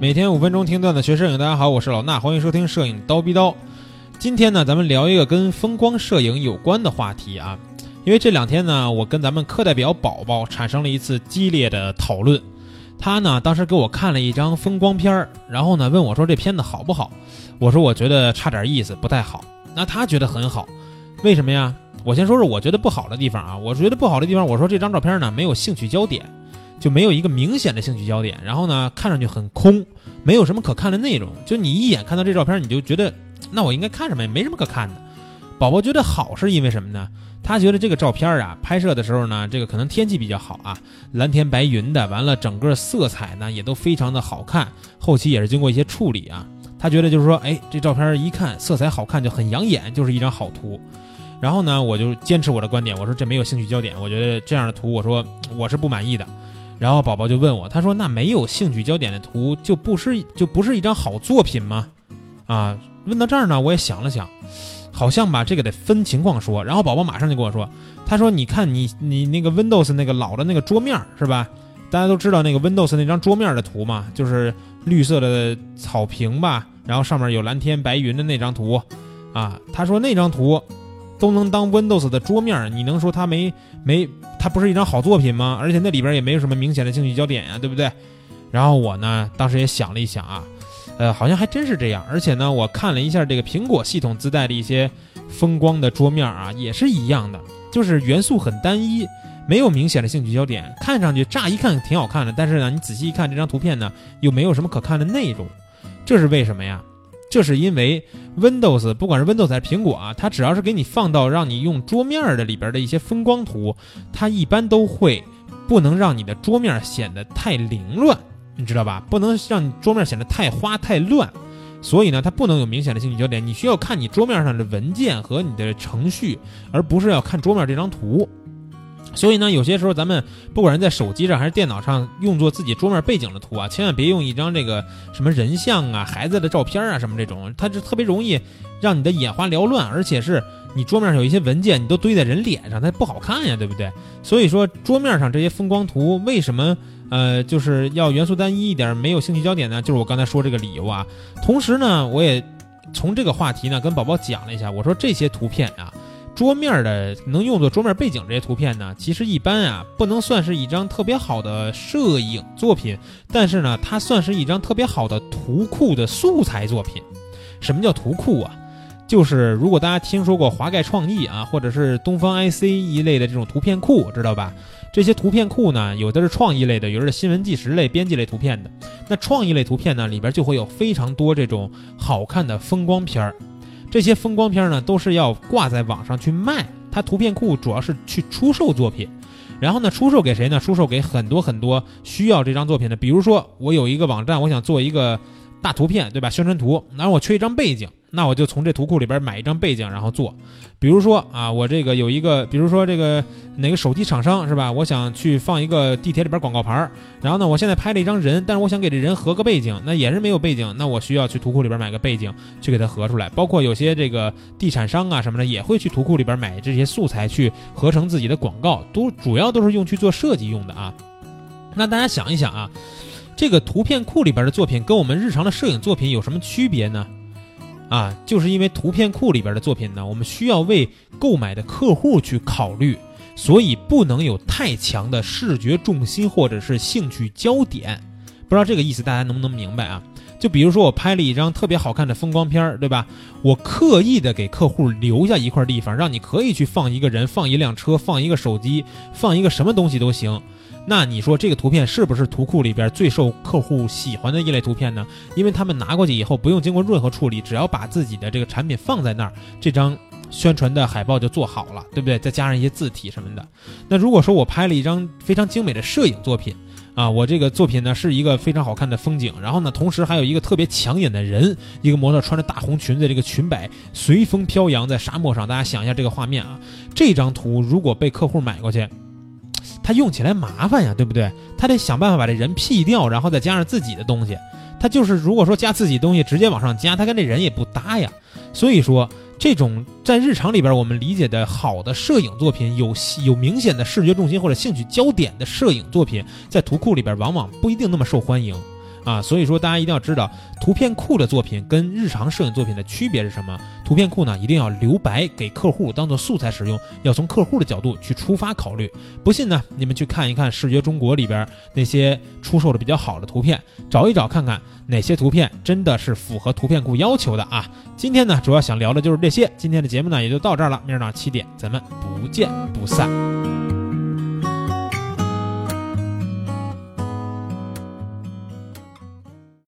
每天五分钟听段子学摄影，大家好，我是老衲，欢迎收听摄影刀逼刀。今天呢，咱们聊一个跟风光摄影有关的话题啊。因为这两天呢，我跟咱们课代表宝宝产生了一次激烈的讨论。他呢，当时给我看了一张风光片儿，然后呢问我说这片子好不好？我说我觉得差点意思，不太好。那他觉得很好，为什么呀？我先说说我觉得不好的地方啊。我觉得不好的地方，我说这张照片呢没有兴趣焦点。就没有一个明显的兴趣焦点，然后呢，看上去很空，没有什么可看的内容。就你一眼看到这照片，你就觉得，那我应该看什么也没什么可看的。宝宝觉得好是因为什么呢？他觉得这个照片啊，拍摄的时候呢，这个可能天气比较好啊，蓝天白云的，完了整个色彩呢也都非常的好看，后期也是经过一些处理啊。他觉得就是说，哎，这照片一看色彩好看就很养眼，就是一张好图。然后呢，我就坚持我的观点，我说这没有兴趣焦点，我觉得这样的图，我说我是不满意的。然后宝宝就问我，他说：“那没有兴趣焦点的图就不是就不是一张好作品吗？”啊，问到这儿呢，我也想了想，好像吧，这个得分情况说。然后宝宝马上就跟我说：“他说，你看你你那个 Windows 那个老的那个桌面是吧？大家都知道那个 Windows 那张桌面的图嘛，就是绿色的草坪吧，然后上面有蓝天白云的那张图，啊，他说那张图。”都能当 Windows 的桌面，你能说它没没它不是一张好作品吗？而且那里边也没有什么明显的兴趣焦点呀，对不对？然后我呢，当时也想了一想啊，呃，好像还真是这样。而且呢，我看了一下这个苹果系统自带的一些风光的桌面啊，也是一样的，就是元素很单一，没有明显的兴趣焦点，看上去乍一看挺好看的，但是呢，你仔细一看这张图片呢，又没有什么可看的内容，这是为什么呀？这是因为 Windows 不管是 Windows 还是苹果啊，它只要是给你放到让你用桌面的里边的一些风光图，它一般都会不能让你的桌面显得太凌乱，你知道吧？不能让你桌面显得太花太乱，所以呢，它不能有明显的兴趣焦点。你需要看你桌面上的文件和你的程序，而不是要看桌面这张图。所以呢，有些时候咱们不管是在手机上还是电脑上用作自己桌面背景的图啊，千万别用一张这个什么人像啊、孩子的照片啊什么这种，它就特别容易让你的眼花缭乱，而且是你桌面上有一些文件，你都堆在人脸上，它不好看呀，对不对？所以说桌面上这些风光图为什么呃就是要元素单一一点，没有兴趣焦点呢？就是我刚才说这个理由啊。同时呢，我也从这个话题呢跟宝宝讲了一下，我说这些图片啊。桌面的能用作桌面背景这些图片呢，其实一般啊，不能算是一张特别好的摄影作品，但是呢，它算是一张特别好的图库的素材作品。什么叫图库啊？就是如果大家听说过华盖创意啊，或者是东方 IC 一类的这种图片库，知道吧？这些图片库呢，有的是创意类的，有的是新闻纪实类、编辑类图片的。那创意类图片呢，里边就会有非常多这种好看的风光片儿。这些风光片呢，都是要挂在网上去卖。它图片库主要是去出售作品，然后呢，出售给谁呢？出售给很多很多需要这张作品的。比如说，我有一个网站，我想做一个大图片，对吧？宣传图，然后我缺一张背景。那我就从这图库里边买一张背景，然后做。比如说啊，我这个有一个，比如说这个哪个手机厂商是吧？我想去放一个地铁里边广告牌然后呢，我现在拍了一张人，但是我想给这人合个背景，那也是没有背景，那我需要去图库里边买个背景去给它合出来。包括有些这个地产商啊什么的，也会去图库里边买这些素材去合成自己的广告，都主要都是用去做设计用的啊。那大家想一想啊，这个图片库里边的作品跟我们日常的摄影作品有什么区别呢？啊，就是因为图片库里边的作品呢，我们需要为购买的客户去考虑，所以不能有太强的视觉重心或者是兴趣焦点。不知道这个意思大家能不能明白啊？就比如说我拍了一张特别好看的风光片儿，对吧？我刻意的给客户留下一块地方，让你可以去放一个人、放一辆车、放一个手机、放一个什么东西都行。那你说这个图片是不是图库里边最受客户喜欢的一类图片呢？因为他们拿过去以后不用经过任何处理，只要把自己的这个产品放在那儿，这张宣传的海报就做好了，对不对？再加上一些字体什么的。那如果说我拍了一张非常精美的摄影作品啊，我这个作品呢是一个非常好看的风景，然后呢同时还有一个特别抢眼的人，一个模特穿着大红裙子，这个裙摆随风飘扬在沙漠上，大家想一下这个画面啊，这张图如果被客户买过去。他用起来麻烦呀，对不对？他得想办法把这人 P 掉，然后再加上自己的东西。他就是如果说加自己东西直接往上加，他跟这人也不搭呀。所以说，这种在日常里边我们理解的好的摄影作品，有有明显的视觉重心或者兴趣焦点的摄影作品，在图库里边往往不一定那么受欢迎。啊。所以说，大家一定要知道图片库的作品跟日常摄影作品的区别是什么。图片库呢，一定要留白给客户当做素材使用，要从客户的角度去出发考虑。不信呢，你们去看一看视觉中国里边那些出售的比较好的图片，找一找看看哪些图片真的是符合图片库要求的啊。今天呢，主要想聊的就是这些。今天的节目呢，也就到这儿了。明儿早上七点，咱们不见不散。